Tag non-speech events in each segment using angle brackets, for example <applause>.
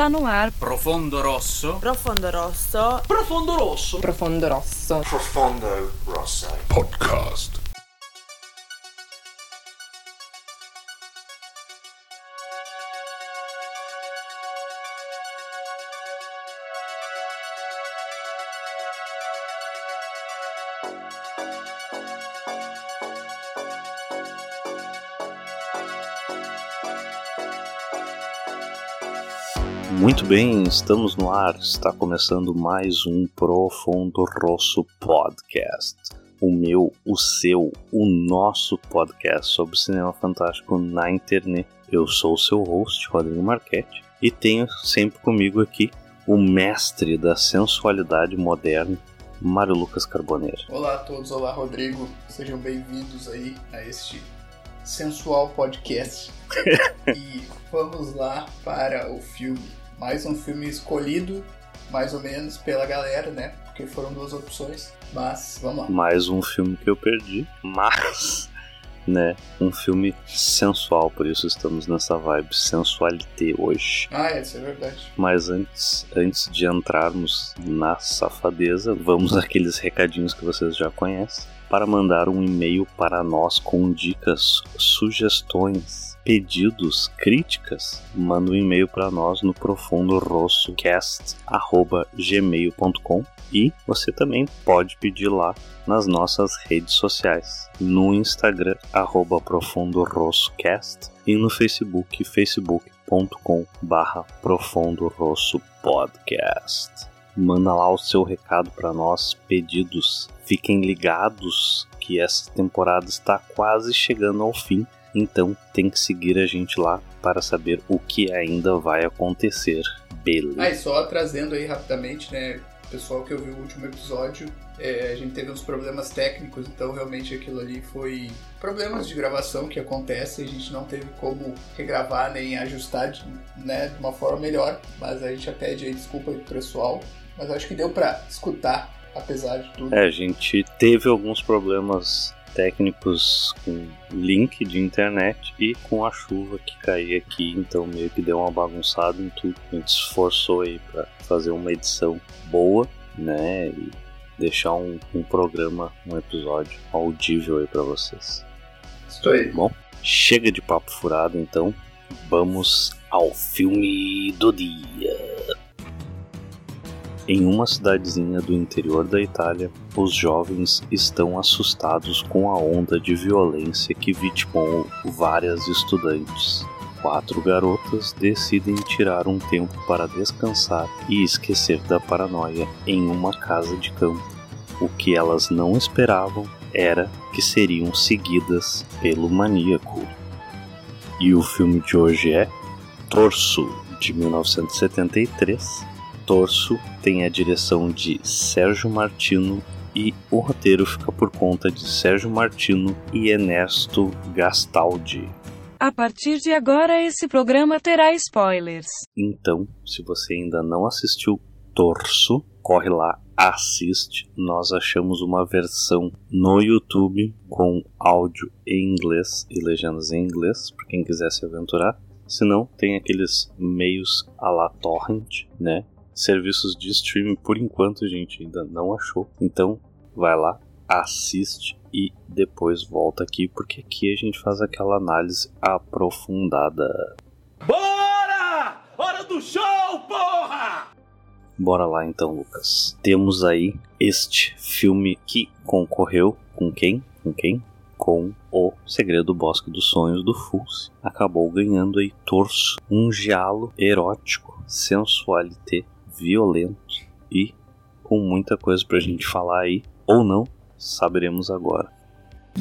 Está no ar. Profondo Rosso. Profondo Rosso. Profondo Rosso. Profondo Rosso. Profondo Rosso. Podcast. Bem, estamos no ar. Está começando mais um Profundo Rosso Podcast. O meu, o seu, o nosso podcast sobre cinema fantástico na internet. Eu sou o seu host, Rodrigo Marchetti, e tenho sempre comigo aqui o mestre da sensualidade moderna, Mário Lucas Carboneiro. Olá a todos, olá Rodrigo. Sejam bem-vindos aí a este sensual podcast. <laughs> e vamos lá para o filme. Mais um filme escolhido, mais ou menos, pela galera, né? Porque foram duas opções. Mas vamos lá. Mais um filme que eu perdi, mas, <laughs> né, um filme sensual, por isso estamos nessa vibe sensualité hoje. Ah, é, isso é verdade. Mas antes, antes de entrarmos na safadeza, vamos <laughs> àqueles recadinhos que vocês já conhecem para mandar um e-mail para nós com dicas, sugestões, pedidos, críticas, manda um e-mail para nós no profundorossocast@gmail.com e você também pode pedir lá nas nossas redes sociais, no Instagram arroba profundorossocast e no Facebook facebook.com barra profundorossopodcast. Manda lá o seu recado para nós, pedidos. Fiquem ligados que essa temporada está quase chegando ao fim então tem que seguir a gente lá para saber o que ainda vai acontecer. Beleza. Ah, e só trazendo aí rapidamente, né? Pessoal que ouviu o último episódio, é, a gente teve uns problemas técnicos, então realmente aquilo ali foi problemas de gravação que acontecem, a gente não teve como regravar nem ajustar de, né, de uma forma melhor, mas a gente já pede aí desculpa pro pessoal, mas acho que deu para escutar apesar de tudo. É, a gente teve alguns problemas técnicos com link de internet e com a chuva que caía aqui, então meio que deu uma bagunçada em tudo. A gente esforçou aí para fazer uma edição boa, né, e deixar um, um programa, um episódio audível aí para vocês. Estou aí. Bom, chega de papo furado então, vamos ao filme do dia. Em uma cidadezinha do interior da Itália, os jovens estão assustados com a onda de violência que vitimou várias estudantes. Quatro garotas decidem tirar um tempo para descansar e esquecer da paranoia em uma casa de campo. O que elas não esperavam era que seriam seguidas pelo maníaco. E o filme de hoje é Torso, de 1973, Torso tem a direção de Sérgio Martino e o roteiro fica por conta de Sérgio Martino e Ernesto Gastaldi. A partir de agora, esse programa terá spoilers. Então, se você ainda não assistiu Torso, corre lá, assiste. Nós achamos uma versão no YouTube com áudio em inglês e legendas em inglês, para quem quiser se aventurar. Se não, tem aqueles meios a la torrent, né? Serviços de streaming por enquanto gente ainda não achou. Então vai lá, assiste e depois volta aqui porque aqui a gente faz aquela análise aprofundada. Bora! Hora do show, porra! Bora lá então, Lucas. Temos aí este filme que concorreu com quem? Com quem? Com O Segredo do Bosque dos Sonhos do Fulci. Acabou ganhando aí Torso, um giallo erótico, sensualité violento e com muita coisa pra gente falar aí, ou não, saberemos agora.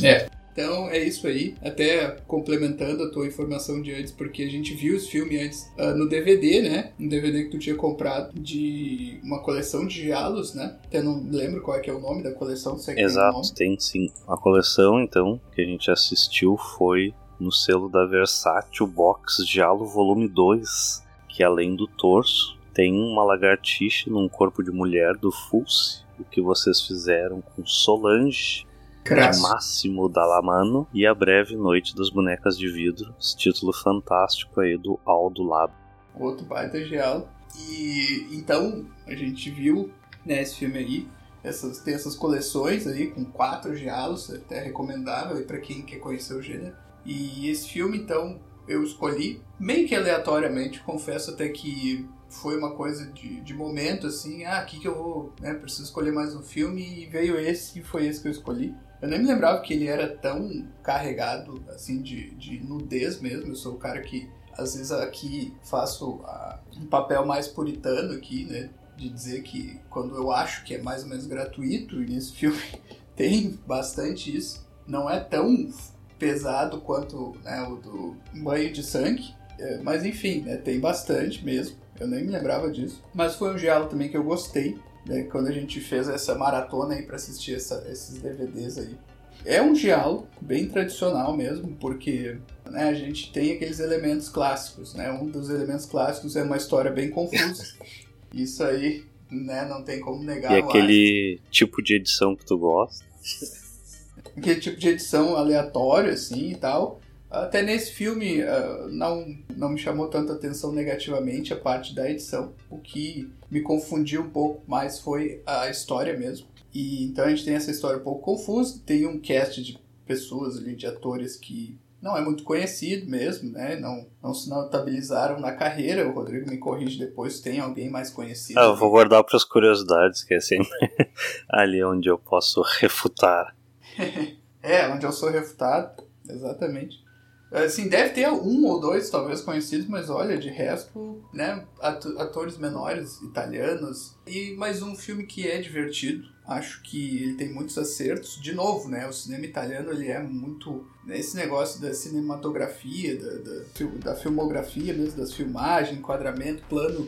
É, então é isso aí. Até complementando a tua informação de antes, porque a gente viu esse filme antes uh, no DVD, né? Um DVD que tu tinha comprado de uma coleção de diálogos, né? Até não lembro qual é que é o nome da coleção, que Exato, tem, tem sim. A coleção, então, que a gente assistiu foi no selo da Versátil Box Diálogo Volume 2, que além do torso, tem uma lagartixa num corpo de mulher do Fulci, o que vocês fizeram com Solange, Crasso. Máximo Dalamano e A Breve Noite das Bonecas de Vidro, esse título fantástico aí do Aldo Lado. outro baita giallo. E então a gente viu né, esse filme aí. Essas, tem essas coleções aí com quatro giallos, até recomendável para quem quer conhecer o gênero. E esse filme, então, eu escolhi meio que aleatoriamente, confesso até que foi uma coisa de, de momento, assim, ah, aqui que eu vou, né, preciso escolher mais um filme, e veio esse, e foi esse que eu escolhi. Eu nem me lembrava que ele era tão carregado, assim, de, de nudez mesmo, eu sou o cara que, às vezes, aqui faço a, um papel mais puritano aqui, né, de dizer que quando eu acho que é mais ou menos gratuito, e nesse filme <laughs> tem bastante isso, não é tão pesado quanto né, o do banho de sangue, é, mas enfim, né, tem bastante mesmo. Eu nem me lembrava disso. Mas foi um diálogo também que eu gostei, né, quando a gente fez essa maratona aí para assistir essa, esses DVDs aí. É um diálogo bem tradicional mesmo, porque né, a gente tem aqueles elementos clássicos, né? Um dos elementos clássicos é uma história bem confusa. <laughs> Isso aí, né, não tem como negar. E aquele acho. tipo de edição que tu gosta? <laughs> aquele tipo de edição aleatório, assim, e tal. Até nesse filme uh, não, não me chamou tanta atenção negativamente a parte da edição. O que me confundiu um pouco mais foi a história mesmo. E então a gente tem essa história um pouco confusa, tem um cast de pessoas ali, de atores que não é muito conhecido mesmo, né? Não, não se notabilizaram na carreira. O Rodrigo me corrige depois, tem alguém mais conhecido. Ah, eu vou guardar para as curiosidades, que é sempre <laughs> ali onde eu posso refutar. É, onde eu sou refutado, exatamente. Assim, deve ter um ou dois, talvez, conhecidos, mas olha, de resto, né, atores menores, italianos. E mais um filme que é divertido. Acho que ele tem muitos acertos. De novo, né, o cinema italiano, ele é muito... Né, esse negócio da cinematografia, da, da, da filmografia mesmo, das filmagens, enquadramento, plano,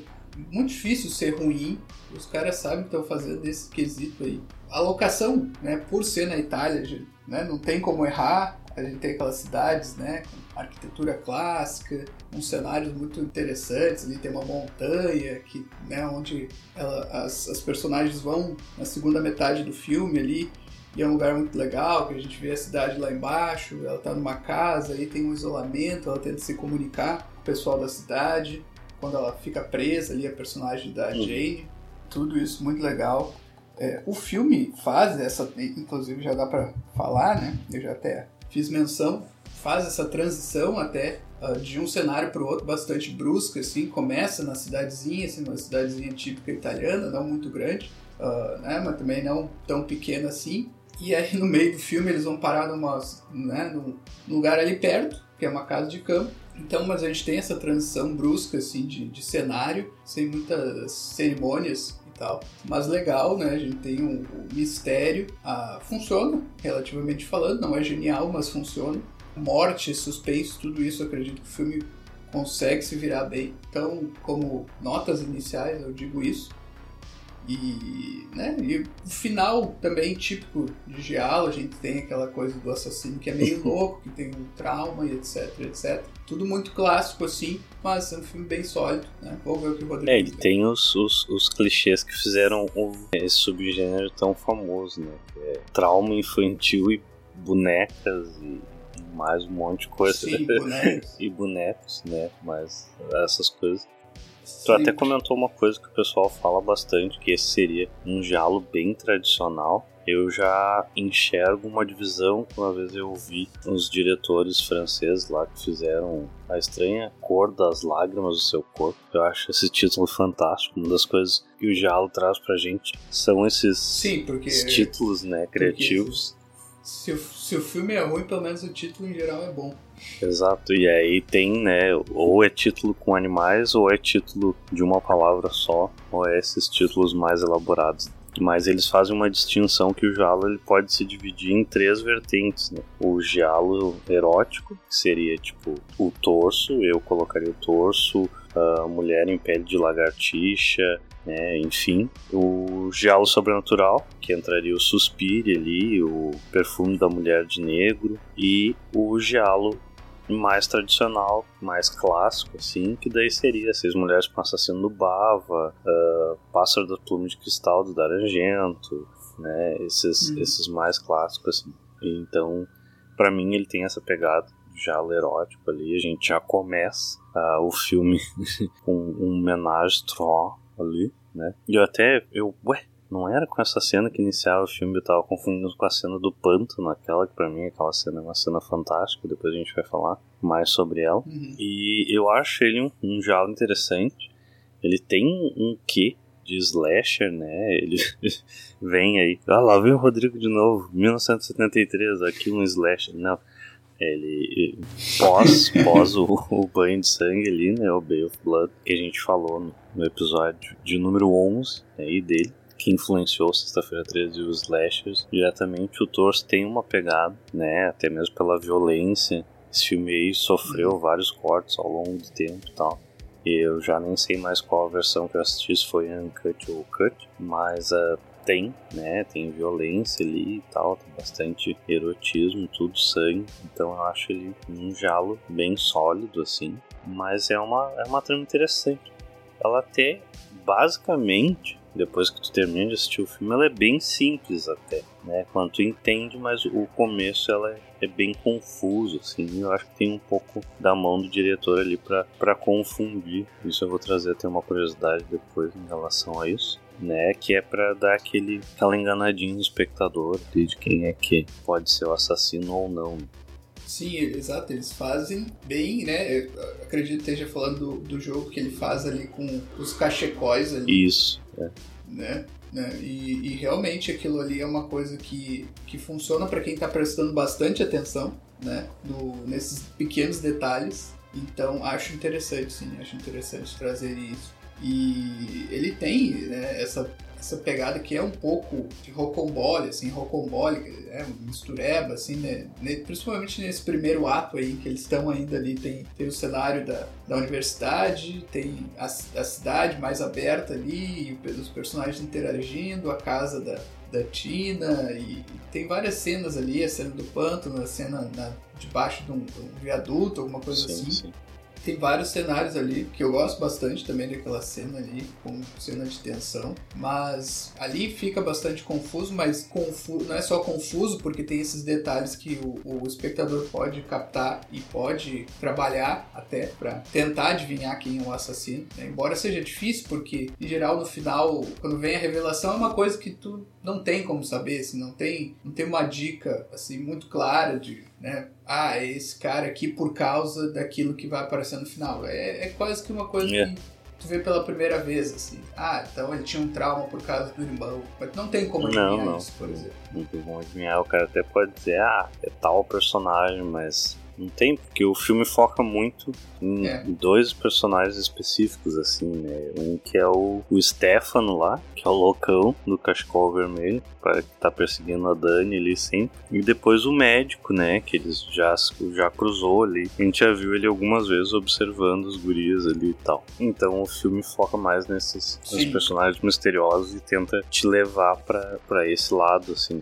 muito difícil ser ruim. Os caras sabem que estão fazendo desse quesito aí. A locação, né, por ser na Itália, né, não tem como errar a gente tem aquelas cidades, né, com arquitetura clássica, uns cenários muito interessantes, ali tem uma montanha que, né, onde ela, as, as personagens vão na segunda metade do filme ali, e é um lugar muito legal, que a gente vê a cidade lá embaixo, ela está numa casa, aí tem um isolamento, ela tenta se comunicar com o pessoal da cidade, quando ela fica presa ali, a personagem da uhum. Jane, tudo isso muito legal. É, o filme faz essa, inclusive já dá para falar, né? Eu já até fiz menção, faz essa transição até uh, de um cenário para o outro bastante brusca, assim, começa na cidadezinha, assim, uma cidadezinha típica italiana, não muito grande, uh, né, mas também não tão pequena assim, e aí no meio do filme eles vão parar numa, né, num lugar ali perto, que é uma casa de campo, então, mas a gente tem essa transição brusca, assim, de, de cenário, sem muitas cerimônias, tal. Mas legal, né? A gente tem um, um mistério. Ah, funciona, relativamente falando. Não é genial, mas funciona. Morte, suspense, tudo isso, acredito que o filme consegue se virar bem. Então, como notas iniciais, eu digo isso. E, né, e o final também típico de Giallo, a gente tem aquela coisa do assassino que é meio <laughs> louco, que tem um trauma e etc, etc. Tudo muito clássico assim, mas é um filme bem sólido, né? Vou ver o que o Rodrigo É, ele tem os, os, os, clichês que fizeram esse subgênero tão famoso, né? É trauma infantil e bonecas e mais um monte de coisa. Sim, bonecos. <laughs> e bonecos, né? Mas essas coisas Tu até comentou uma coisa que o pessoal fala bastante, que esse seria um jalo bem tradicional. Eu já enxergo uma divisão que uma vez eu vi uns diretores franceses lá que fizeram a estranha cor das lágrimas do seu corpo. Eu acho esse título fantástico. Uma das coisas que o Jalo traz pra gente são esses, Sim, porque, títulos né, criativos. Se o, se o filme é ruim, pelo menos o título em geral é bom. Exato, e aí tem, né, ou é título com animais, ou é título de uma palavra só, ou é esses títulos mais elaborados. Mas eles fazem uma distinção que o giallo ele pode se dividir em três vertentes, né? O giallo erótico, que seria tipo o torso, eu colocaria o torso, a mulher em pele de lagartixa, né? enfim. O giallo sobrenatural, que entraria o suspire ali, o perfume da mulher de negro, e o giallo mais tradicional, mais clássico, assim, que daí seria Seis Mulheres com Assassino do Bava, uh, Pássaro da Pluma de Cristal do Darangento, né, esses, uhum. esses mais clássicos, assim. Então, para mim, ele tem essa pegada já erótico ali, a gente já começa uh, o filme <laughs> com um homenagem Tron ali, né? E eu até, eu, ué, não era com essa cena que iniciava o filme, eu tava confundindo com a cena do pântano, aquela que pra mim aquela cena é uma cena fantástica, depois a gente vai falar mais sobre ela. Uhum. E eu acho ele um, um jalo interessante. Ele tem um quê de slasher, né? Ele <laughs> vem aí. Ah, lá vem o Rodrigo de novo. 1973, aqui um slasher. Não. Ele pós, pós o, <laughs> o, banho de sangue ali, né? O Bay of Blood, que a gente falou no, no episódio de número 11 aí né, dele que influenciou Sexta-feira 13 e os slashers diretamente. O Torso tem uma pegada, né? Até mesmo pela violência. Esse filme aí sofreu vários cortes ao longo do tempo e tal. Eu já nem sei mais qual a versão que eu assisti, se foi Uncut ou Cut, mas uh, tem, né? Tem violência ali e tal, tem bastante erotismo, tudo sangue. Então eu acho ele um jalo bem sólido, assim. Mas é uma, é uma trama interessante. Ela até, basicamente, depois que tu termina de assistir o filme, ela é bem simples até, né? Quando tu entende, mas o começo ela é, é bem confuso, assim. Eu acho que tem um pouco da mão do diretor ali para confundir. Isso eu vou trazer até uma curiosidade depois em relação a isso. Né, que é para dar aquele, aquela enganadinha no espectador de quem é que pode ser o assassino ou não. Sim, exato, eles fazem bem, né? Eu acredito que esteja falando do, do jogo que ele faz ali com os cachecóis ali. Isso. É. Né? né? E, e, realmente aquilo ali é uma coisa que, que funciona para quem está prestando bastante atenção né? Do, nesses pequenos detalhes. Então acho interessante, sim, acho interessante trazer isso. E ele tem né, essa essa pegada que é um pouco de rocambole, assim, rocambole, é mistureba, assim, né? Principalmente nesse primeiro ato aí, que eles estão ainda ali, tem, tem o cenário da, da universidade, tem a, a cidade mais aberta ali, os personagens interagindo, a casa da, da Tina, e, tem várias cenas ali, a cena do pântano, a cena na, debaixo de um, de um viaduto, alguma coisa sim, assim. Sim. Tem vários cenários ali, que eu gosto bastante também daquela cena ali, com cena de tensão. Mas ali fica bastante confuso, mas confu não é só confuso, porque tem esses detalhes que o, o espectador pode captar e pode trabalhar até para tentar adivinhar quem é o assassino. Né? Embora seja difícil, porque em geral no final, quando vem a revelação, é uma coisa que tu não tem como saber, assim, não tem, não tem uma dica assim muito clara de né? Ah, é esse cara aqui por causa daquilo que vai aparecer no final. É, é quase que uma coisa yeah. que tu vê pela primeira vez, assim. Ah, então ele tinha um trauma por causa do irmão. Mas não tem como adivinhar não, não. isso, por exemplo. Tem como adivinhar. O cara até pode dizer, ah, é tal personagem, mas não tem, porque o filme foca muito em é. dois personagens específicos, assim, né? Um que é o, o Stefano lá, que é o loucão do cachecol vermelho, que tá perseguindo a Dani ali sempre. E depois o médico, né? Que eles já, já cruzou ali. A gente já viu ele algumas vezes observando os gurias ali e tal. Então o filme foca mais nesses, personagens misteriosos e tenta te levar para esse lado, assim.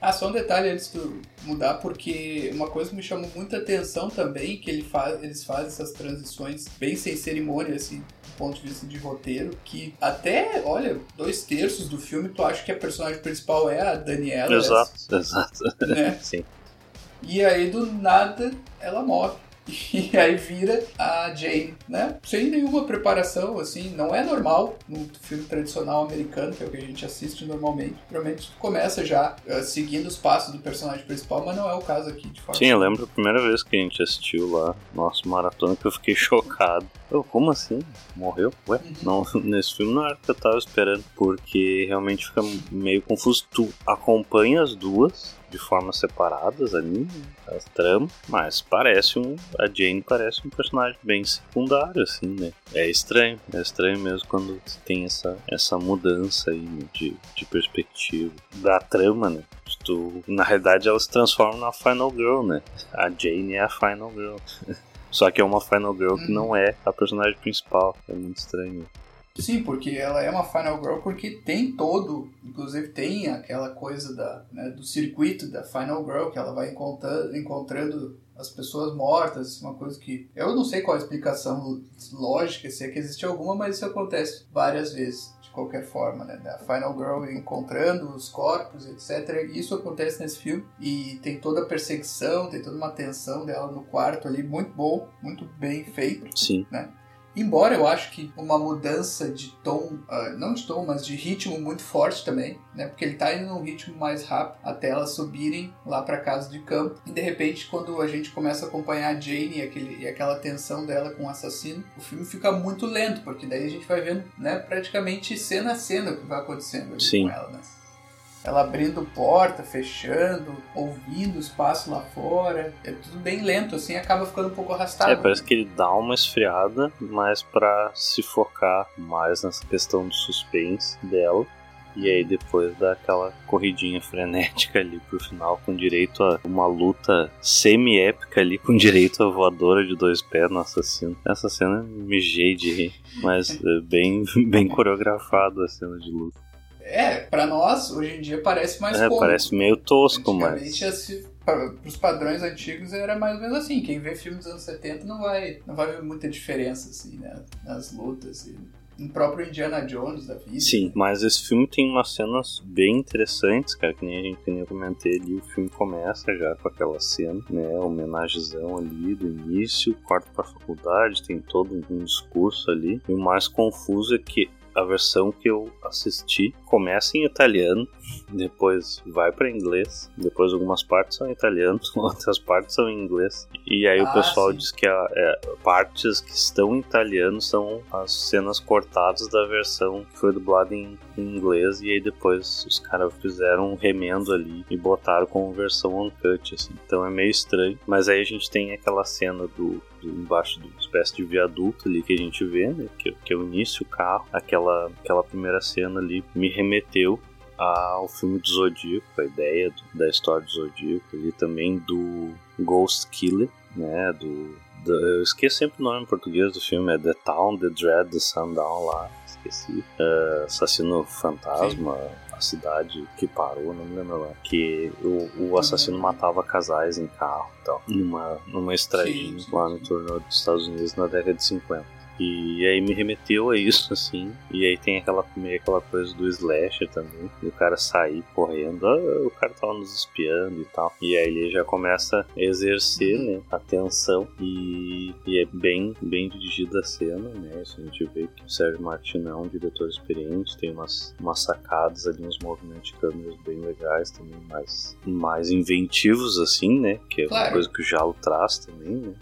Ah, só um detalhe antes de mudar, porque uma coisa que me chamou muita atenção também, que ele faz, eles fazem essas transições bem sem cerimônia, assim, do ponto de vista de roteiro, que até, olha, dois terços do filme tu acha que a personagem principal é a Daniela. Exato, essa, exato. Né? <laughs> Sim. E aí, do nada, ela morre. E aí vira a Jane, né? Sem nenhuma preparação, assim, não é normal no filme tradicional americano, que é o que a gente assiste normalmente. Normalmente começa já uh, seguindo os passos do personagem principal, mas não é o caso aqui, de fato. Sim, eu lembro a primeira vez que a gente assistiu lá, nosso maratona, que eu fiquei <laughs> chocado. Eu, como assim? Morreu? Ué? Uhum. Não, <laughs> nesse filme não era o que eu tava esperando, porque realmente fica meio confuso. Tu acompanha as duas, de formas separadas ali, as tramas, mas parece um. A Jane parece um personagem bem secundário, assim, né? É estranho, é estranho mesmo quando tem essa, essa mudança aí né, de, de perspectiva da trama, né? Tu, na realidade, ela se transforma na Final Girl, né? A Jane é a Final Girl. <laughs> Só que é uma Final Girl que uhum. não é a personagem principal. É muito estranho. Sim, porque ela é uma Final Girl porque tem todo, inclusive tem aquela coisa da, né, do circuito da Final Girl, que ela vai encontrando, encontrando as pessoas mortas, uma coisa que eu não sei qual a explicação lógica, se é que existe alguma, mas isso acontece várias vezes de qualquer forma, né? Da Final Girl encontrando os corpos, etc. Isso acontece nesse filme e tem toda a perseguição, tem toda uma tensão dela no quarto ali, muito bom, muito bem feito. Sim. Né? Embora eu acho que uma mudança de tom, uh, não de tom, mas de ritmo muito forte também, né? Porque ele tá indo num ritmo mais rápido até elas subirem lá para casa de campo. E de repente, quando a gente começa a acompanhar a Jane e, aquele, e aquela tensão dela com o assassino, o filme fica muito lento, porque daí a gente vai vendo, né, praticamente cena a cena o que vai acontecendo ali Sim. com ela, né? Ela abrindo porta, fechando, ouvindo o espaço lá fora. É tudo bem lento, assim, acaba ficando um pouco arrastado. É, parece que ele dá uma esfriada, mas para se focar mais nessa questão do suspense dela. E aí depois dá aquela corridinha frenética ali pro final, com direito a uma luta semi-épica ali, com direito a voadora de dois pés no assassino. Essa cena mijei de rir, mas é bem, <laughs> bem coreografada a cena de luta. É, pra nós, hoje em dia parece mais É, parece meio tosco, mas. assim, para os padrões antigos era mais ou menos assim. Quem vê filmes dos anos 70 não vai, não vai ver muita diferença assim, né? Nas lutas e no próprio Indiana Jones da vida. Sim, mas esse filme tem umas cenas bem interessantes, cara, que nem a gente que nem eu comentei ali, o filme começa já com aquela cena, né, homenagezão ali do início, corta pra faculdade, tem todo um discurso ali, e o mais confuso é que a versão que eu assisti começa em italiano, depois vai para inglês, depois algumas partes são em italiano, <laughs> outras partes são em inglês. E aí Ah, o pessoal sim. diz que a, é, partes que estão em italiano são as cenas cortadas da versão que foi dublada em, em inglês e aí depois os caras fizeram um remendo ali e botaram como versão uncut, assim. Então é meio estranho, mas aí a gente tem aquela cena do do- embaixo de uma espécie de viaduto ali que a gente vê, né? Que, que é o início, o carro, aquela, aquela primeira cena ali me remeteu ao filme do Zodíaco, a ideia do- da história do Zodíaco, ali também do Ghost Killer, né? Do, do- eu esqueço sempre o nome em português do filme, é The Town, The Dread, The Sundown lá, esqueci. É, Assassino Fantasma, a cidade que parou, não me lembro lá. Que o, o assassino matava casais em carro e tal, numa, numa estradinha Sim, sim, lá sim. no torno dos Estados Unidos na década de 50. E aí me remeteu a isso, <laughs> assim. E aí tem aquela, meio aquela coisa do slasher também. Do cara sair correndo. Ah, o cara tava nos espiando e tal. E aí ele já começa a exercer, né? A tensão. E, e é bem, bem dirigida a cena, né? Isso a gente vê que o Sérgio Martin é um diretor experiente. Tem umas, umas sacadas ali, uns movimentos de câmeras bem legais também. Mais, mais inventivos, assim, né? Que é uma Claro. coisa que o Jalo traz também, né?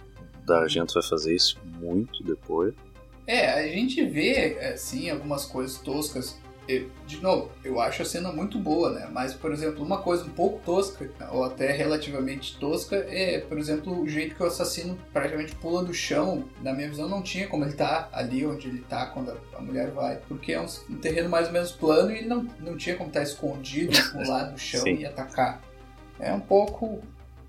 Da Argento vai fazer isso muito depois. É, a gente vê, assim, algumas coisas toscas. Eu- de novo, eu acho a cena muito boa, né? Mas, por exemplo, uma coisa um pouco tosca, ou até relativamente tosca, é, por exemplo, o jeito que o assassino praticamente pula do chão. Na minha visão, não tinha como ele tá ali onde ele tá quando a, a mulher vai. Porque é um, um terreno mais ou menos plano e não, não tinha como estar escondido, <laughs> pular do chão Sim. e atacar. É um pouco.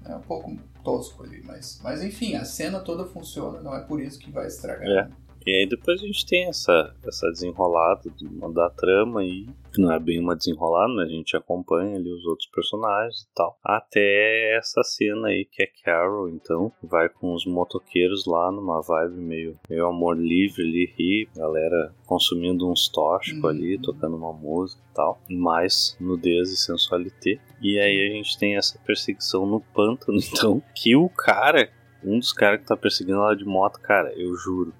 É um pouco tosco ali, mas, mas enfim, a cena toda funciona, não é por isso que vai estragar. É. E aí depois a gente tem essa, essa desenrolada do- da trama aí, que não é bem uma desenrolada, mas a gente acompanha ali os outros personagens e tal. Até essa cena aí que é Carol, então, vai com os motoqueiros lá numa vibe meio, meio amor livre ali, ri, galera consumindo uns tóxicos Uhum. ali, tocando uma música e tal. Mais nudez e sensualité. E aí a gente tem essa perseguição no pântano, <laughs> então, que o cara um dos caras que tá perseguindo ela de moto, cara, eu juro.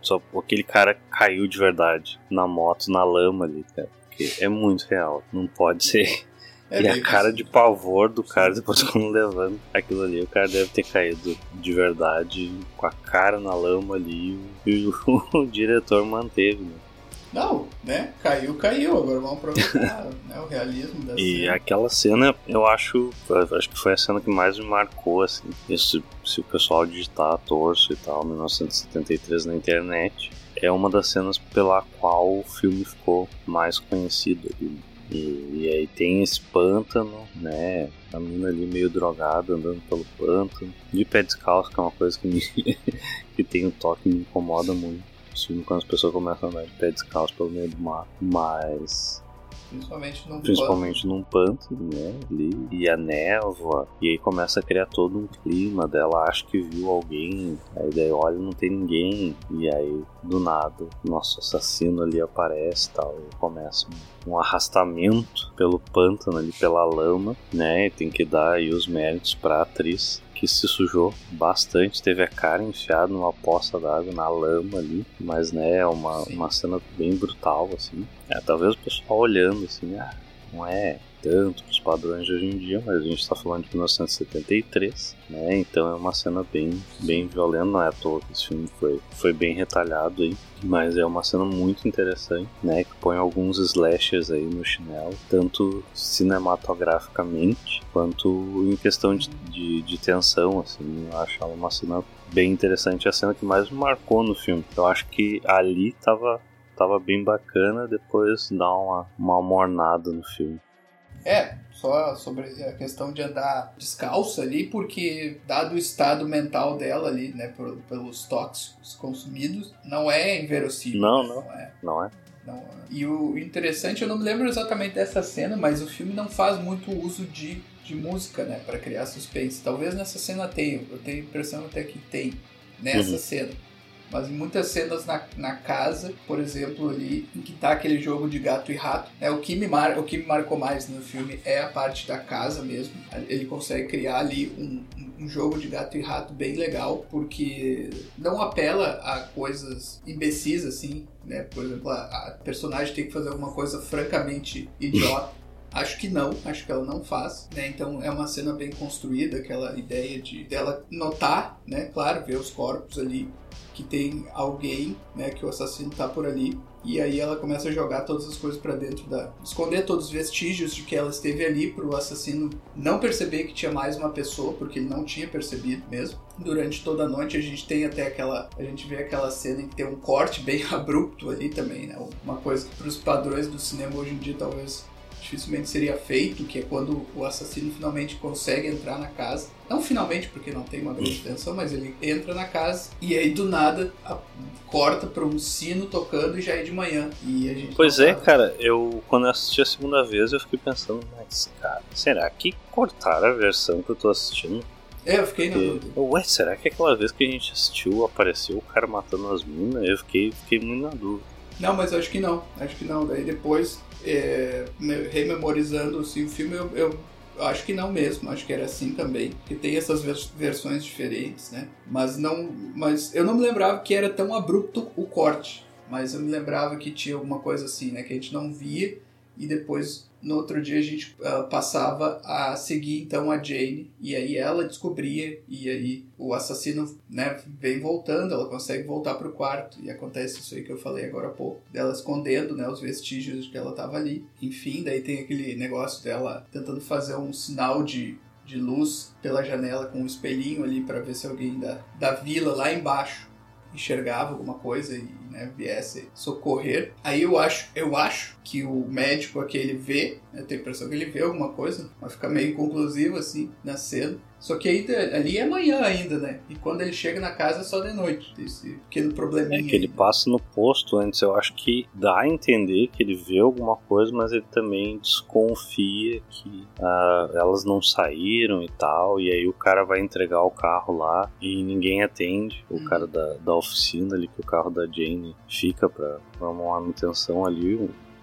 Só aquele cara caiu de verdade na moto, na lama ali, cara. Porque é muito real. Não pode ser. É e a cara de pavor do cara depois <laughs> quando levando aquilo ali, o cara deve ter caído de verdade, com a cara na lama ali. E o, <laughs> o diretor manteve, né? Não, né? Caiu, caiu. Agora vamos aproveitar <laughs> né, o realismo da E cena. aquela cena, eu acho, acho que foi a cena que mais me marcou, assim. Isso, se o pessoal digitar Torso e tal, 1973 na internet, é uma das cenas pela qual o filme ficou mais conhecido ali. E, e aí tem esse pântano, né? A mina ali meio drogada andando pelo pântano, de pé descalço, que é uma coisa que, me, <laughs> que tem um toque que me incomoda muito. Filme quando as pessoas começam a andar de pé descalço pelo meio do mar. Mas Principalmente num principalmente num pântano, né? Ali, e a névoa, e aí começa a criar todo um clima dela, acha que viu alguém, aí daí olha não tem ninguém, e aí do nada nosso assassino ali aparece tal, e começa um, um arrastamento pelo pântano ali, pela lama, né? E tem que dar aí os méritos pra atriz que se sujou bastante, teve a cara enfiada numa poça d'água na lama ali, mas né, é uma, uma cena bem brutal, assim. É, talvez o pessoal olhando assim, ah, não é tanto os padrões de hoje em dia, mas a gente está falando de 1973, né? Então é uma cena bem, bem violenta, não é à toa que esse filme foi, foi bem retalhado aí, mas é uma cena muito interessante, né? Que põe alguns slashers aí no chinelo, tanto cinematograficamente quanto em questão de, de, de tensão, assim. Eu acho ela uma cena bem interessante, a cena que mais me marcou no filme. Eu acho que ali tava tava bem bacana, depois dá uma, uma mornada no filme. É, só sobre a questão de andar descalço ali, porque dado o estado mental dela ali, né, pelos tóxicos consumidos, não é inverossímil. Não, não. Não é. Não é. Não, e o interessante, eu não me lembro exatamente dessa cena, mas o filme não faz muito uso de, de música, né, para criar suspense. Talvez nessa cena tenha, eu tenho a impressão até que tem nessa uhum. cena. Mas em muitas cenas na, na casa, por exemplo, ali em que tá aquele jogo de gato e rato, é o que me mar, o que me marcou mais no filme é a parte da casa mesmo. Ele consegue criar ali um, um jogo de gato e rato bem legal, porque não apela a coisas imbecis assim, né? Por exemplo, a, a personagem tem que fazer alguma coisa francamente idiota. Acho que não, acho que ela não faz, né? Então é uma cena bem construída, aquela ideia de dela notar, né? Claro, ver os corpos ali que tem alguém, né, que o assassino tá por ali, e aí ela começa a jogar todas as coisas para dentro da, esconder todos os vestígios de que ela esteve ali para o assassino não perceber que tinha mais uma pessoa, porque ele não tinha percebido mesmo. Durante toda a noite a gente tem até aquela, a gente vê aquela cena em que tem um corte bem <laughs> abrupto ali também, né? Uma coisa que para os padrões do cinema hoje em dia talvez dificilmente seria feito, que é quando o assassino finalmente consegue entrar na casa. Não finalmente, porque não tem uma grande tensão, mas ele entra na casa e aí do nada a, corta para um sino tocando e já é de manhã. E a gente pois é, sabe. cara, eu quando eu assisti a segunda vez eu fiquei pensando, mas cara, será que cortaram a versão que eu tô assistindo? É, eu fiquei na dúvida. Ué, será que aquela vez que a gente assistiu apareceu o cara matando as minas? Eu fiquei, fiquei muito na dúvida. Não, mas acho que não. Acho que não. Daí depois é, rememorizando assim, o filme, eu, eu, acho que não mesmo, acho que era assim também, que tem essas versões diferentes, né? Mas não, mas eu não me lembrava que era tão abrupto o corte, mas eu me lembrava que tinha alguma coisa assim, né? Que a gente não via e depois no outro dia a gente uh, passava a seguir então a Jane. E aí ela descobria e aí o assassino né vem voltando ela consegue voltar para o quarto. E acontece isso aí que eu falei agora há pouco dela escondendo né os vestígios de que ela estava ali. Enfim daí tem aquele negócio dela tentando fazer um sinal de de luz pela janela com um espelhinho ali para ver se alguém da, da vila lá embaixo enxergava alguma coisa e né, viesse socorrer. Aí eu acho, eu acho que o médico aquele vê, né, eu tenho a impressão que ele vê alguma coisa, mas fica meio inconclusivo assim na cena. Só que aí, ali é manhã ainda, né? E quando ele chega na casa é só de noite. Esse pequeno probleminha. É que ele passa no posto antes. Eu acho que dá a entender que ele vê alguma coisa, mas ele também desconfia que ah, elas não saíram e tal. E aí o cara vai entregar o carro lá e ninguém atende. O hum. cara da, da oficina ali, que o carro da Jane fica pra, pra uma manutenção ali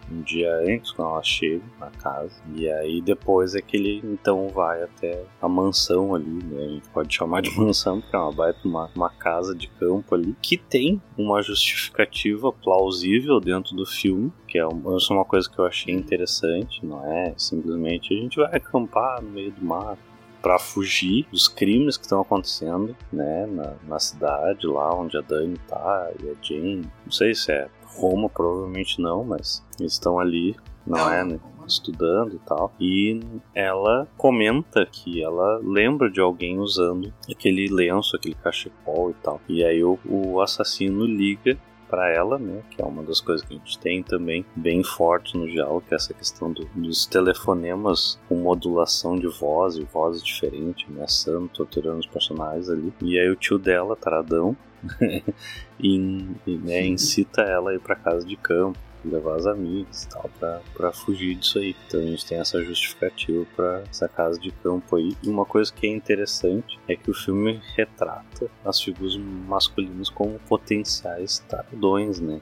um dia antes, quando ela chega na casa. E aí depois é que ele então vai até a mansão ali, né? A gente pode chamar de <laughs> mansão, porque uma baita uma, uma casa de campo ali, que tem uma justificativa plausível dentro do filme, que é uma, é uma coisa que eu achei interessante, não é simplesmente a gente vai acampar no meio do mato para fugir dos crimes que estão acontecendo, né, na, na, cidade lá onde a Dani tá e a Jane. Não sei se é Roma, provavelmente não, mas eles estão ali, não, é, né? Estudando e tal. E ela comenta que ela lembra de alguém usando aquele lenço, aquele cachecol e tal. E aí o, o assassino liga para ela, né? Que é uma das coisas que a gente tem também bem forte no diálogo, que é essa questão do, dos telefonemas com modulação de voz e voz diferente, ameaçando, torturando os personagens ali. E aí o tio dela, taradão, <laughs> e, né, incita ela a ir para casa de campo levar as amigas e tal, pra, pra fugir disso aí. Então a gente tem essa justificativa para essa casa de campo aí. E uma coisa que é interessante é que o filme retrata as figuras masculinas como potenciais taradões, né,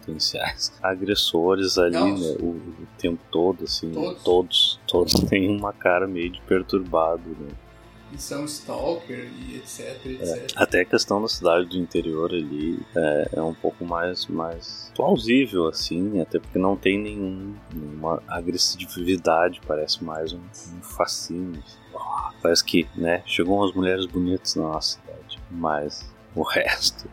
potenciais <laughs> agressores ali, né, o, o, tempo todo, assim, todos. todos, todos têm uma cara meio de perturbado, né e são stalker e etc, etc. É, até a questão da cidade do interior ali é, é, um pouco mais, mais plausível, assim, até porque não tem nenhum, nenhuma agressividade, parece mais um, um fascínio. Oh, parece que, né, chegou umas mulheres bonitas na nossa cidade, mas o resto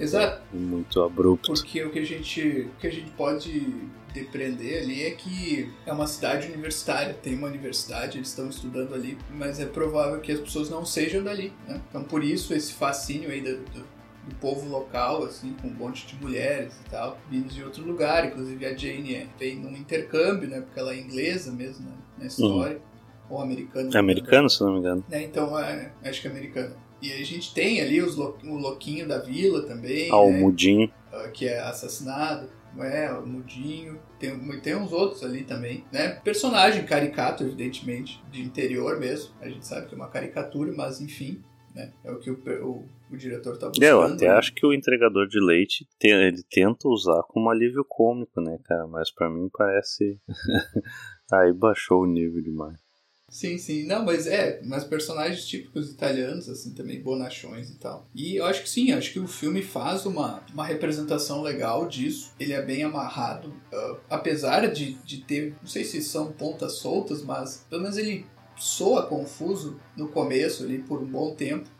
Exato. Muito abrupto. Porque o que a gente, o que a gente pode depreender ali é que é uma cidade universitária, tem uma universidade, eles estão estudando ali, mas é provável que as pessoas não sejam dali, né? Então por isso esse fascínio aí do, do, do povo local, assim, com um monte de mulheres e tal, vindos de outro lugar, inclusive a Jane é, vem num intercâmbio, né? Porque ela é inglesa mesmo né? na história, uhum. ou americana. É americana, se não me engano. É, então, é, acho que é americana. E a gente tem ali os lo, o louquinho da vila também. Ah, o né? Mudinho. Ah, que é assassinado. É, o Mudinho. Tem, tem uns outros ali também, né? Personagem caricato, evidentemente, de interior mesmo. A gente sabe que é uma caricatura, mas enfim, né? É o que o, o, o diretor tá buscando. Eu até né? acho que o entregador de leite, ele tenta usar como alívio cômico, né, cara? Mas para mim parece... <laughs> Aí baixou o nível demais. Sim, sim. Não, mas é, mas personagens típicos italianos, assim, também bonachões e tal. E eu acho que sim, acho que o filme faz uma, uma representação legal disso. Ele é bem amarrado. Uh, apesar de, de ter, não sei se são pontas soltas, mas pelo menos ele soa confuso no começo ali por um bom tempo.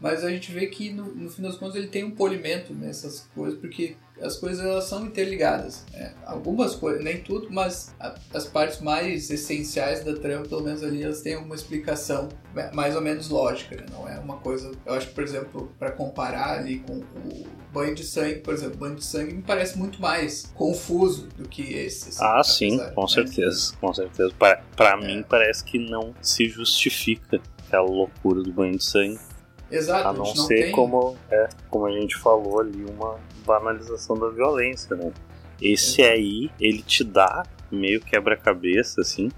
Mas a gente vê que no, no fim das contas ele tem um polimento nessas coisas, porque as coisas elas são interligadas. Né? Algumas coisas, nem tudo, mas a, as partes mais essenciais da trama, pelo menos ali, elas têm uma explicação mais ou menos lógica. Né? Não é uma coisa. Eu acho por exemplo, para comparar ali com o banho de sangue, por exemplo, banho de sangue me parece muito mais confuso do que esse. Assim, ah, sim, com né? certeza, com certeza. Para, para é. mim parece que não se justifica aquela loucura do banho de sangue. Exato, a não, não ser tem... como, é, como a gente falou ali, uma banalização da violência, né? Esse Exato. aí, ele te dá meio quebra-cabeça, assim,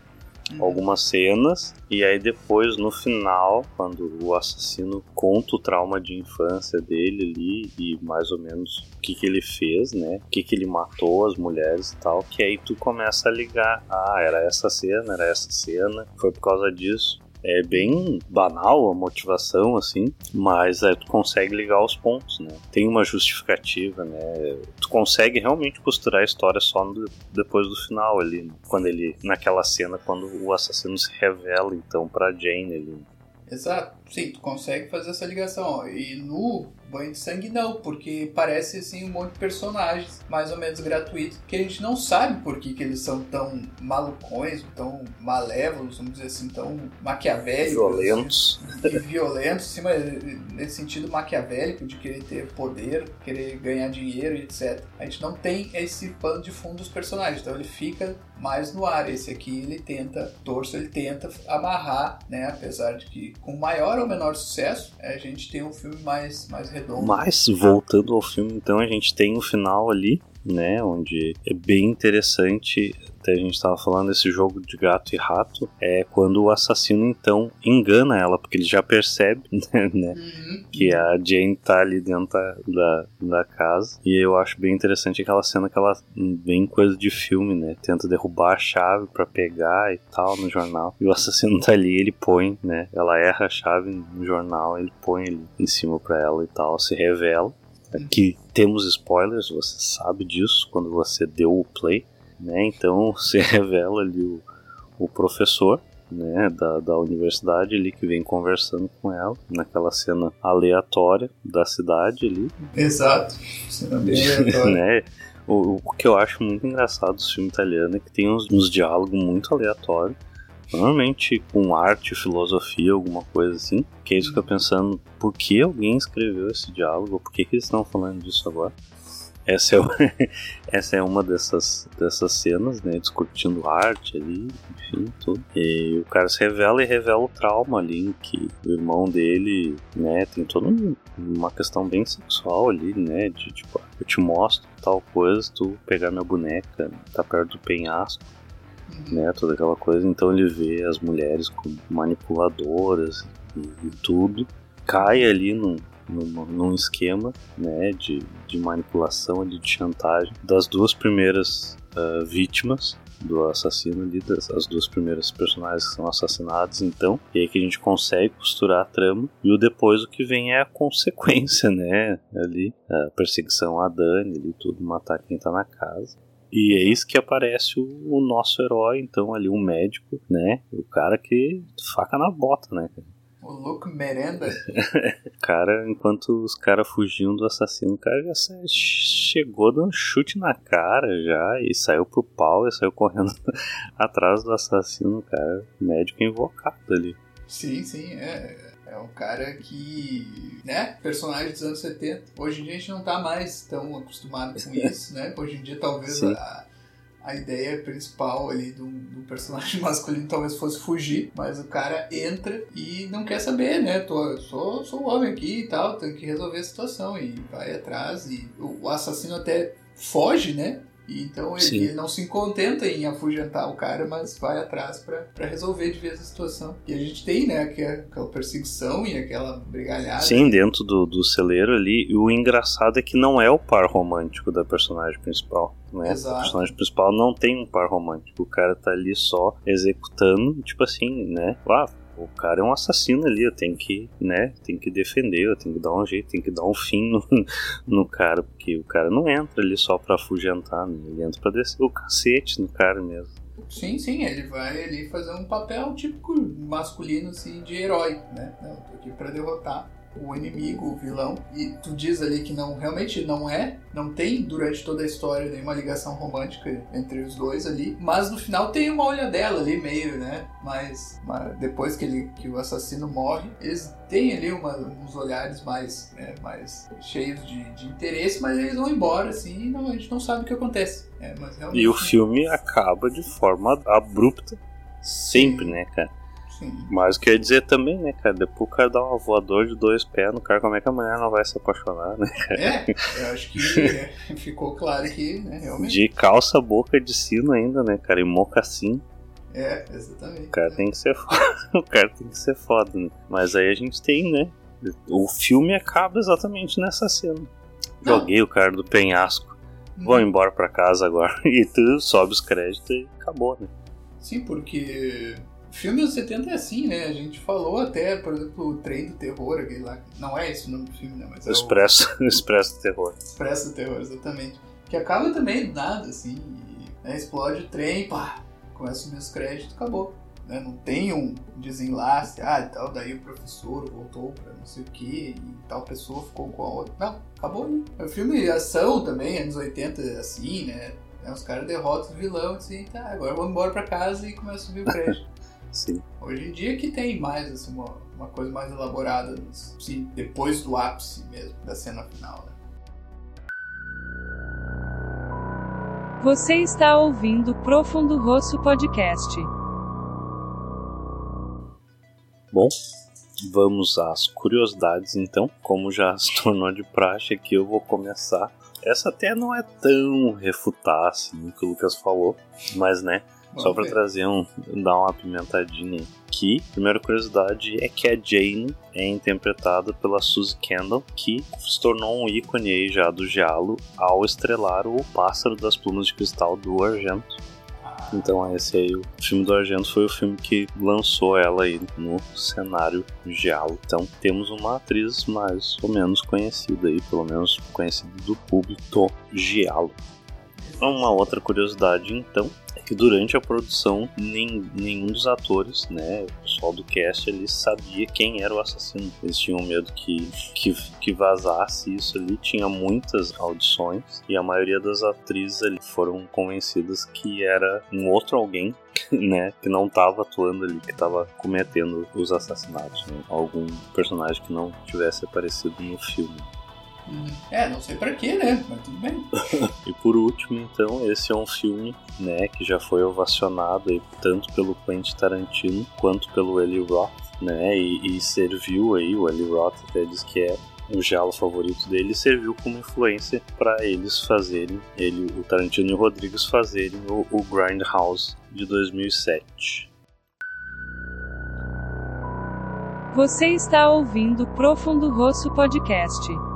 uhum. algumas cenas, e aí depois, no final, quando o assassino conta o trauma de infância dele ali, e mais ou menos o que, que ele fez, né? O que, que ele matou as mulheres e tal, que aí tu começa a ligar, ah, era essa cena, era essa cena, foi por causa disso é bem banal a motivação, assim, mas é, tu consegue ligar os pontos, né? Tem uma justificativa, né? Tu consegue realmente costurar a história só no, depois do final ali, né? quando ele, naquela cena, quando o assassino se revela, então, pra Jane ali. Exato, sim, tu consegue fazer essa ligação, e no Banho de Sangue não, porque parece assim um monte de personagens mais ou menos gratuitos que a gente não sabe por que, que eles são tão malucões, tão malévolos, vamos dizer assim, tão maquiavélicos. Violentos. E violentos, sim, mas nesse sentido maquiavélico de querer ter poder, querer ganhar dinheiro e etc. A gente não tem esse pano de fundo dos personagens, então ele fica mais no ar. Esse aqui ele tenta, torso, ele tenta amarrar, né? Apesar de que com maior ou menor sucesso, a gente tem um filme mais, mais redondo. Mas, voltando ao filme, então, a gente tem o final ali, né? Onde é bem interessante a gente estava falando desse jogo de gato e rato, é quando o assassino então engana ela, porque ele já percebe, <laughs> né, uhum. que a Jane tá ali dentro da, da casa. E eu acho bem interessante aquela cena que ela, bem coisa de filme, né, tenta derrubar a chave para pegar e tal no jornal. E o assassino tá ali, ele põe, né, ela erra a chave no jornal, ele põe ali em cima para ela e tal, se revela. Aqui temos spoilers, você sabe disso quando você deu o play né? Então <laughs> se revela ali o, o professor né, da, da universidade ali que vem conversando com ela naquela cena aleatória da cidade ali. Exato, cena bem <laughs> aleatória. né? O, o, que eu acho muito engraçado do filme italiano é que tem uns, uns diálogos muito aleatórios Normalmente com arte, filosofia, alguma coisa assim. Que aí fica pensando, por que alguém escreveu esse diálogo? Por que, que eles estão falando disso agora? Essa é, <laughs> essa é uma dessas, dessas cenas, né? Discutindo arte ali, enfim, tudo. E o cara se revela e revela o trauma ali, que o irmão dele, né, tem toda uma questão bem sexual ali, né? De tipo, eu te mostro tal coisa, tu pegar minha boneca, tá perto do penhasco né, toda aquela coisa. Então ele vê as mulheres como manipuladoras e, e tudo, cai ali num, num, num esquema, né, de, de manipulação, de chantagem das duas primeiras uh, vítimas do assassino ali, das, as duas primeiras personagens que são assassinadas, então, e aí que a gente consegue costurar a trama, e o depois o que vem é a consequência, né, ali, a perseguição a Dani, ali, tudo, matar quem tá na casa. E eis que aparece o, o, nosso herói, então, ali, um médico, né? O cara que faca na bota, né? O Luke Merenda. <laughs> cara, enquanto os caras fugiam do assassino, o cara já chegou dando um chute na cara já e saiu pro pau e saiu correndo <laughs> atrás do assassino, cara. Médico invocado ali. Sim, sim, é. É um cara que, né, personagem dos anos 70. Hoje em dia a gente não tá mais tão acostumado com <laughs> isso, né? Hoje em dia talvez a, a ideia principal ali do, do, personagem <laughs> masculino talvez fosse fugir, mas o cara entra e não quer saber, né? Tô, sou, sou homem aqui e tal, tenho que resolver a situação e vai atrás e o, o assassino até foge, né? Então ele, ele, não se contenta em afugentar o cara, mas vai atrás para resolver de vez a situação. E a gente tem, né, aquela perseguição e aquela brigalhada. Sim, dentro do, do celeiro ali. E o engraçado é que não é o par romântico da personagem principal. Né? Exato. A personagem principal não tem um par romântico. O cara tá ali só executando, tipo assim, né? Ah, o cara é um assassino ali, eu tenho que, né, tem que defender, eu tenho que dar um jeito, tem que dar um fim no, <laughs> no cara, porque o cara não entra ali só pra afugentar, né? ele entra pra descer o cacete no cara mesmo. Sim, sim, ele vai ali fazer um papel típico masculino, assim, de herói, né? Não, tô aqui pra derrotar o inimigo, o vilão, e tu diz ali que não realmente não é, não tem durante toda a história nenhuma ligação romântica entre os dois ali, mas no final tem uma olhadela ali meio, né? Mas, mas depois que ele que o assassino morre, eles têm ali uma, uns olhares mais, né, mais cheios de, de, interesse, mas eles vão embora assim, e não, a gente não sabe o que acontece. É, e o filme acaba de forma abrupta, sempre, né, cara? Mas quer dizer também, né, cara? Depois o cara dá uma voador de dois pés no cara, como é que a mulher não vai se apaixonar, né? Cara? É, eu acho que é, ficou claro que, né, realmente. De calça, boca de sino ainda, né, cara? E mocassim. É, exatamente. O cara é. tem que ser foda. <laughs> o cara tem que ser foda, né? Mas aí a gente tem, né? O filme acaba exatamente nessa cena. Não. Joguei o cara do penhasco. Vou uhum. embora pra casa agora. <laughs> E tu sobe os créditos e acabou, né? Sim, porque Filme dos 70 é assim, né? A gente falou até, por exemplo, o Trem do Terror, aquele lá. Não é esse o nome do filme, né? Mas é Expresso, <laughs> o... Expresso do Terror. Expresso do Terror, exatamente. Que acaba também do nada, assim. E, né, explode o trem, pá, começa a subir os créditos, acabou. Né? Não tem um desenlace, ah, tal, daí o professor voltou pra não sei o que, e tal pessoa ficou com a outra. Não, acabou aí. É um filme de ação também, anos 80, assim, né? Os caras derrotam o vilão, assim, tá, agora vamos embora pra casa e começa a subir o crédito. Sim. Hoje em dia que tem mais assim, uma, uma coisa mais elaborada, sim, depois do ápice mesmo, da cena final. Né? Você está ouvindo Profundo Rosso Podcast. Bom, vamos às curiosidades então. Como já se <laughs> tornou de praxe aqui, eu vou começar. Essa até não é tão refutar assim o que o Lucas falou, mas né, só para trazer um. dar uma apimentadinha aqui. Primeira curiosidade é que a Jane é interpretada pela Suzy Kendall, que se tornou um ícone aí já do giallo ao estrelar o Pássaro das Plumas de Cristal do Argento. Então esse aí, o filme do Argento foi o filme que lançou ela aí no cenário giallo. Então temos uma atriz mais ou menos conhecida aí, pelo menos conhecida do público giallo. Uma outra curiosidade então que durante a produção nem, nenhum dos atores, né, o pessoal do cast ali sabia quem era o assassino. Eles tinham medo que, que, que vazasse isso ali. Tinha muitas audições e a maioria das atrizes ali foram convencidas que era um outro alguém <laughs> né, que não estava atuando ali, que estava cometendo os assassinatos, né? algum personagem que não tivesse aparecido no filme. É, não sei pra quê, né? Mas tudo bem. <laughs> e por último, então, esse é um filme, né, que já foi ovacionado aí, tanto pelo Quentin Tarantino quanto pelo Eli Roth, né, e, e serviu aí, o Eli Roth até diz que é o jalo favorito dele serviu como influência para eles fazerem, ele, o Tarantino e o Rodrigues fazerem o, o Grindhouse de 2007. Você está ouvindo Profundo Rosso Podcast.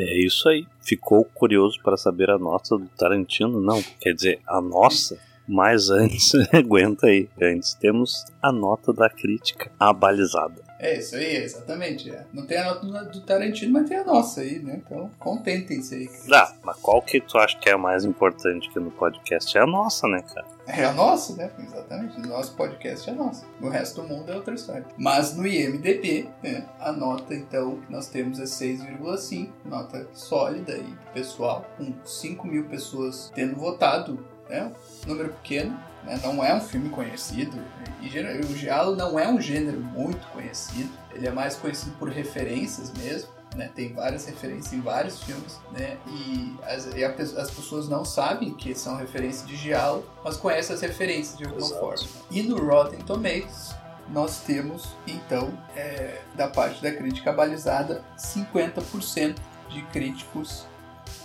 É isso aí. Ficou curioso para saber a nota do Tarantino? Não, quer dizer, a nossa? Mas antes, <laughs> aguenta aí. Antes temos a nota da crítica abalizada. É isso aí, exatamente. É. Não tem a nota do Tarantino, mas tem a nossa aí, né? Então contentem-se aí. Ah, mas qual que tu acha que é a mais importante aqui no podcast? É a nossa, né, cara? É a nossa, né? Exatamente. O nosso podcast é nosso. O resto do mundo é outra história. Mas no IMDB, né, a nota, então, que nós temos é 6,5. Nota sólida aí, pessoal, com 5 mil pessoas tendo votado. Né? Número pequeno, né? não é um filme conhecido. E o Giallo não é um gênero muito conhecido. Ele é mais conhecido por referências mesmo né? Tem várias referências em vários filmes, né? E as, e a, as pessoas não sabem que são referências de Giallo, mas conhecem as referências de alguma Exato. forma. E no Rotten Tomatoes, nós temos, então, é, da parte da crítica balizada, 50% de críticos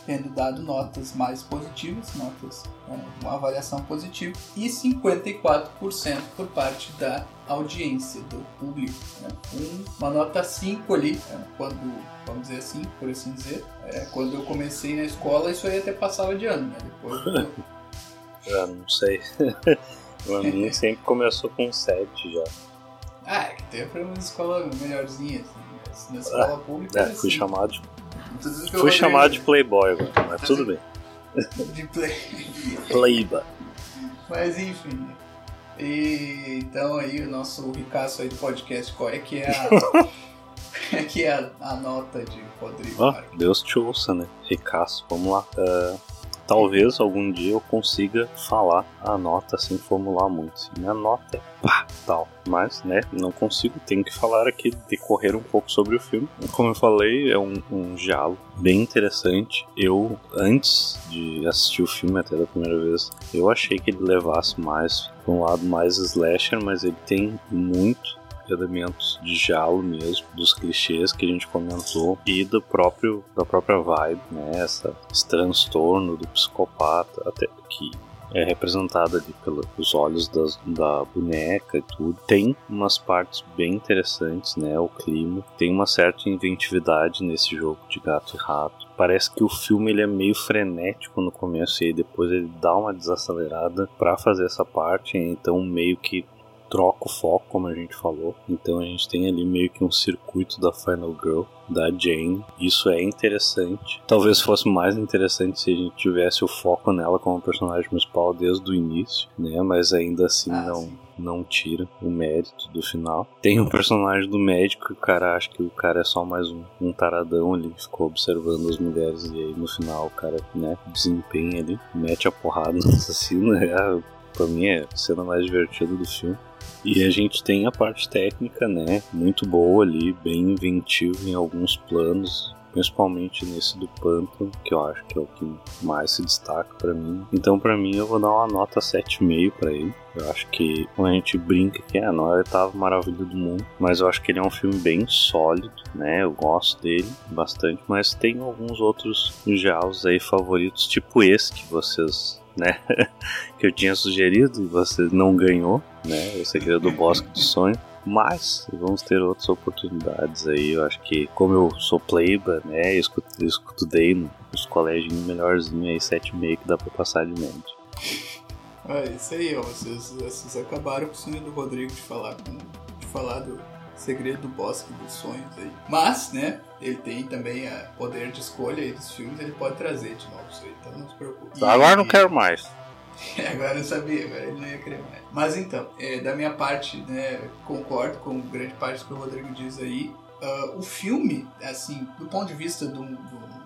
tendo dado notas mais positivas, notas com uma avaliação positiva, e 54% por parte da audiência, do público. Né? Um, uma nota 5 ali, né? quando, vamos dizer assim, por assim dizer, é, quando eu comecei na escola, isso aí até passava de ano, né? Depois eu... <laughs> já não sei. <laughs> a minha <laughs> sempre começou com 7 já. Ah, é que tem uma escola melhorzinha, assim, na escola ah, pública. É, fui assim. chamado de Fui chamado de Playboy, mas tudo bem. <laughs> De play... <laughs> Playboy. Mas enfim. E, então aí o nosso ricaço aí do podcast, qual é que é a. <laughs> é que é a, a, nota de Rodrigo? Ah, Deus te ouça, né? Ricaço, vamos lá. Uh, talvez algum dia eu consiga falar a nota sem formular muito. Minha nota é pá, tal. Mas, né, não consigo, tenho que falar aqui, decorrer um pouco sobre o filme. Como eu falei, é um, um diálogo bem interessante. Eu, antes de assistir o filme, até da primeira vez, eu achei que ele levasse mais para um lado mais slasher, mas ele tem muito elementos de jalo mesmo, dos clichês que a gente comentou e do próprio da própria vibe, né? Essa, esse transtorno do psicopata, até que é representada ali pelos olhos das, da boneca e tudo. Tem umas partes bem interessantes, né? O clima. Tem uma certa inventividade nesse jogo de gato e rato. Parece que o filme ele é meio frenético no começo e depois ele dá uma desacelerada para fazer essa parte, então meio que troca o foco, como a gente falou. Então a gente tem ali meio que um circuito da Final Girl, da Jane. Isso é interessante. Talvez fosse mais interessante se a gente tivesse o foco nela como personagem principal desde o início, né? Mas ainda assim ah, não. Sim não tira o mérito do final. Tem o um personagem do médico que o cara acha que o cara é só mais um, um taradão, ele ficou observando as mulheres e aí no final o cara, né, desempenha ali, mete a porrada no assassino. <laughs> É, pra mim é a cena mais divertida do filme. E a gente tem a parte técnica, né, muito boa ali, bem inventiva em alguns planos, principalmente nesse do pântano, que eu acho que é o que mais se destaca para mim. Então, para mim, eu vou dar uma nota 7,5 para ele. Eu acho que quando a gente brinca que é, não é a oitava maravilha do mundo, mas eu acho que ele é um filme bem sólido, né? Eu gosto dele bastante, mas tem alguns outros jogos aí favoritos, tipo esse que vocês né? <laughs> que eu tinha sugerido e você não ganhou, né? O Segredo do Bosque do Sonho. Mas vamos ter outras oportunidades aí. Eu acho que, como eu sou playba, né? Eu escuto, eu estudei nos colégios melhorzinho aí, 7,5 que dá pra passar de média. É isso aí, ó. Vocês, vocês acabaram com o sonho do Rodrigo de falar, de falar do Segredo do Bosque dos Sonhos aí. Mas, né? Ele tem também a poder de escolha aí dos filmes, ele pode trazer de novo isso aí, então não se preocupe. Agora não quero mais. <laughs> agora eu sabia, agora ele não ia querer mais. Mas então, é, da minha parte, né, concordo com grande parte do que o Rodrigo diz aí. Uh, o filme, assim, do ponto de vista do, do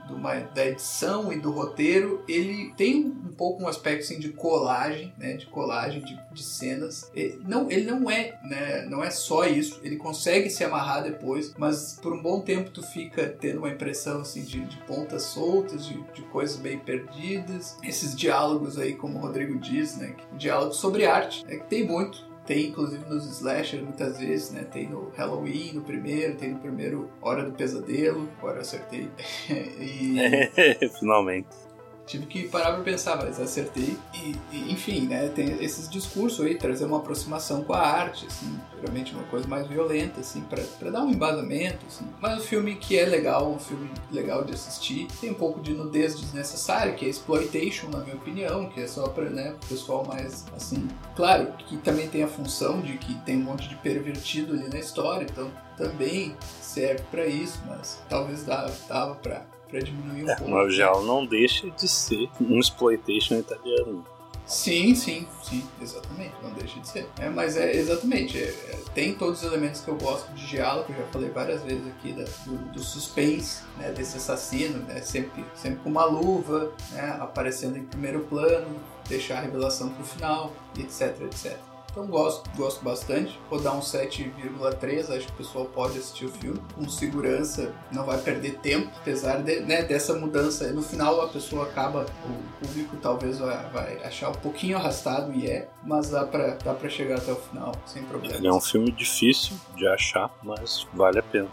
da edição e do roteiro, ele tem um pouco um aspecto assim, de colagem, né? De colagem de, de cenas. Ele não, ele não é, né? Não é só isso. Ele consegue se amarrar depois, mas por um bom tempo tu fica tendo uma impressão assim de, de pontas soltas, de, de coisas bem perdidas. Esses diálogos aí, como o Rodrigo diz, né? Diálogos sobre arte, é que tem muito. Tem inclusive nos slasher muitas vezes, né? Tem no Halloween, no primeiro, tem no primeiro Hora do Pesadelo, agora eu acertei. <laughs> e... <laughs> Finalmente tive que parar para pensar, mas acertei. E, e, enfim, né, tem esses discursos aí, trazer uma aproximação com a arte, assim, geralmente uma coisa mais violenta, assim, para dar um embasamento, assim. Mas um filme que é legal, um filme legal de assistir, tem um pouco de nudez desnecessária, que é exploitation, na minha opinião, que é só para, né, pessoal mais, assim, claro, que também tem a função de que tem um monte de pervertido ali na história, então também serve para isso, mas talvez dava, dava para para diminuir um é, pouco. Mas já não deixa de ser um exploitation italiano. Sim, sim, sim, exatamente, não deixa de ser. É, mas é exatamente, é, é, tem todos os elementos que eu gosto de diálogo, que eu já falei várias vezes aqui da, do, do, suspense, né, desse assassino, né, sempre, sempre com uma luva, né, aparecendo em primeiro plano, deixar a revelação pro final, etc, etc. Então gosto, gosto bastante. Vou dar um 7,3, acho que o pessoal pode assistir o filme com segurança, não vai perder tempo, apesar de, né, dessa mudança. No final a pessoa acaba, o público talvez vai, vai achar um pouquinho arrastado e é, mas dá pra, dá pra chegar até o final sem problema. Ele é um filme difícil de achar, mas vale a pena.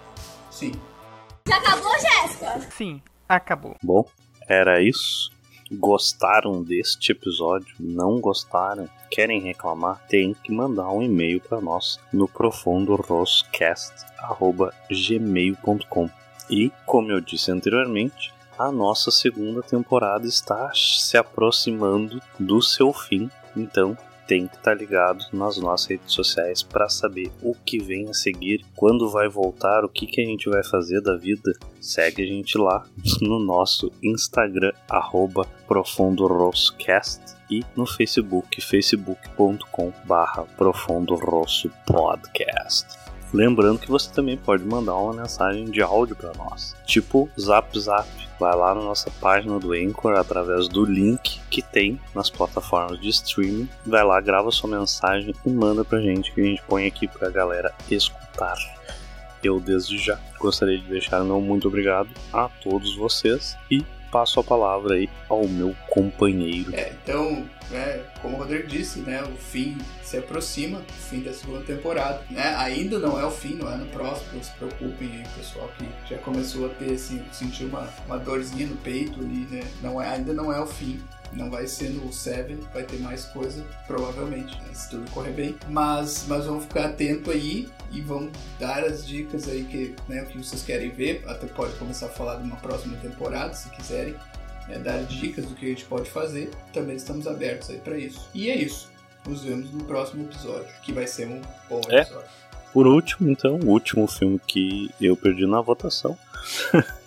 Sim. Já acabou, Jéssica? Sim, acabou. Bom, era isso gostaram deste episódio, não gostaram, querem reclamar, tem que mandar um e-mail para nós no profundoroscast@gmail.com. E como eu disse anteriormente, a nossa segunda temporada está se aproximando do seu fim, então tem que estar tá ligado nas nossas redes sociais para saber o que vem a seguir, quando vai voltar, o que, que a gente vai fazer da vida. Segue a gente lá <laughs> no nosso Instagram, profundoroscast e no Facebook, facebook.com barra Podcast. Lembrando que você também pode mandar uma mensagem de áudio para nós, tipo Zap Zap vai lá na nossa página do Anchor através do link que tem nas plataformas de streaming. Vai lá, grava sua mensagem e manda pra gente que a gente põe aqui pra galera escutar. Eu desde já gostaria de deixar meu muito obrigado a todos vocês e passo a palavra aí ao meu companheiro. É, então, né, como o Rodrigo disse, né, o fim se aproxima, o fim da segunda temporada. Né? Ainda não é o fim, não é no próximo, não se preocupem aí, pessoal que já começou a ter, assim, sentir uma, uma dorzinha no peito ali, né? Não é, ainda não é o fim. Não vai ser no 7, vai ter mais coisa, provavelmente, né, se tudo correr bem. Mas, mas vamos ficar atento aí e vamos dar as dicas aí que, né, o que vocês querem ver. Até pode começar a falar de uma próxima temporada, se quiserem. Né, dar dicas do que a gente pode fazer. Também estamos abertos aí para isso. E é isso. Nos vemos no próximo episódio, que vai ser um bom é. episódio. É. Por último, então, o último filme que eu perdi na votação. <laughs>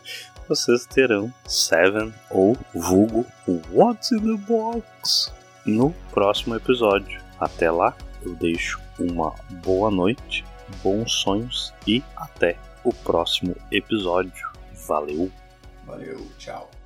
vocês terão Seven ou vulgo What's in the Box no próximo episódio. Até lá, eu deixo uma boa noite, bons sonhos e até o próximo episódio. Valeu! Valeu, tchau!